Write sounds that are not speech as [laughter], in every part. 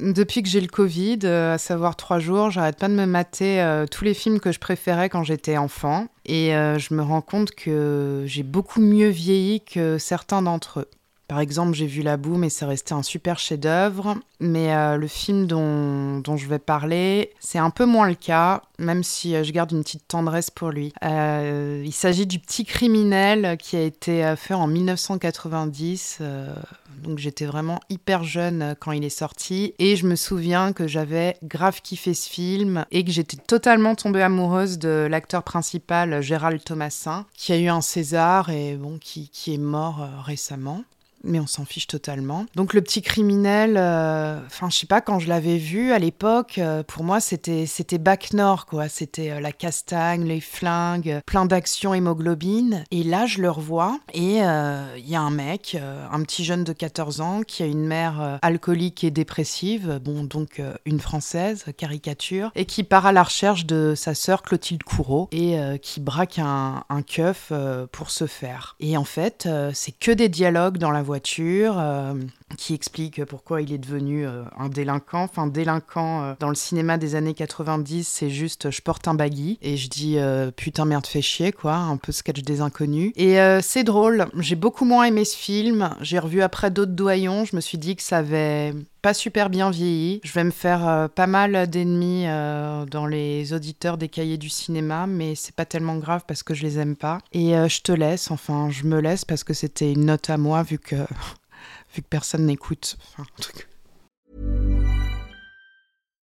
Depuis que j'ai le Covid, euh, à savoir trois jours, j'arrête pas de me mater euh, tous les films que je préférais quand j'étais enfant. Et euh, je me rends compte que j'ai beaucoup mieux vieilli que certains d'entre eux. Par exemple, j'ai vu La Boue, mais c'est resté un super chef-d'œuvre. Mais euh, le film dont, dont, je vais parler, c'est un peu moins le cas, même si euh, je garde une petite tendresse pour lui. Euh, il s'agit du Petit criminel qui a été fait en 1990. Euh, donc j'étais vraiment hyper jeune quand il est sorti. Et je me souviens que j'avais grave kiffé ce film et que j'étais totalement tombée amoureuse de l'acteur principal, Gérald Thomasin, qui a eu un César et bon, qui, qui est mort récemment mais on s'en fiche totalement. Donc le petit criminel, enfin euh, je sais pas quand je l'avais vu à l'époque, euh, pour moi c'était c'était Bac Nord quoi, c'était euh, la castagne, les flingues, plein d'action hémoglobine. Et là je le revois et il y a un mec, un petit jeune de 14 ans qui a une mère alcoolique et dépressive, bon donc une française caricature, et qui part à la recherche de sa sœur Clotilde Courreau et qui braque un, un keuf pour se faire. Et en fait c'est que des dialogues dans la voiture, euh, qui explique pourquoi il est devenu euh, un délinquant. Enfin, délinquant euh, dans le cinéma des années 90, c'est juste je porte un baggy et je dis putain merde fais chier quoi, un peu sketch des inconnus. Et c'est drôle, j'ai beaucoup moins aimé ce film. J'ai revu après d'autres doyons, je me suis dit que ça avait super bien vieilli. Je vais me faire euh, pas mal d'ennemis euh, dans les auditeurs des cahiers du cinéma, mais c'est pas tellement grave parce que je les aime pas. Et euh, je te laisse, enfin je me laisse parce que c'était une note à moi vu que [laughs] vu que personne n'écoute.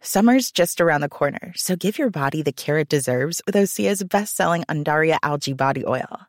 Summer's just around the corner, so give your body the care it deserves with Osea's best-selling Undaria algae body oil.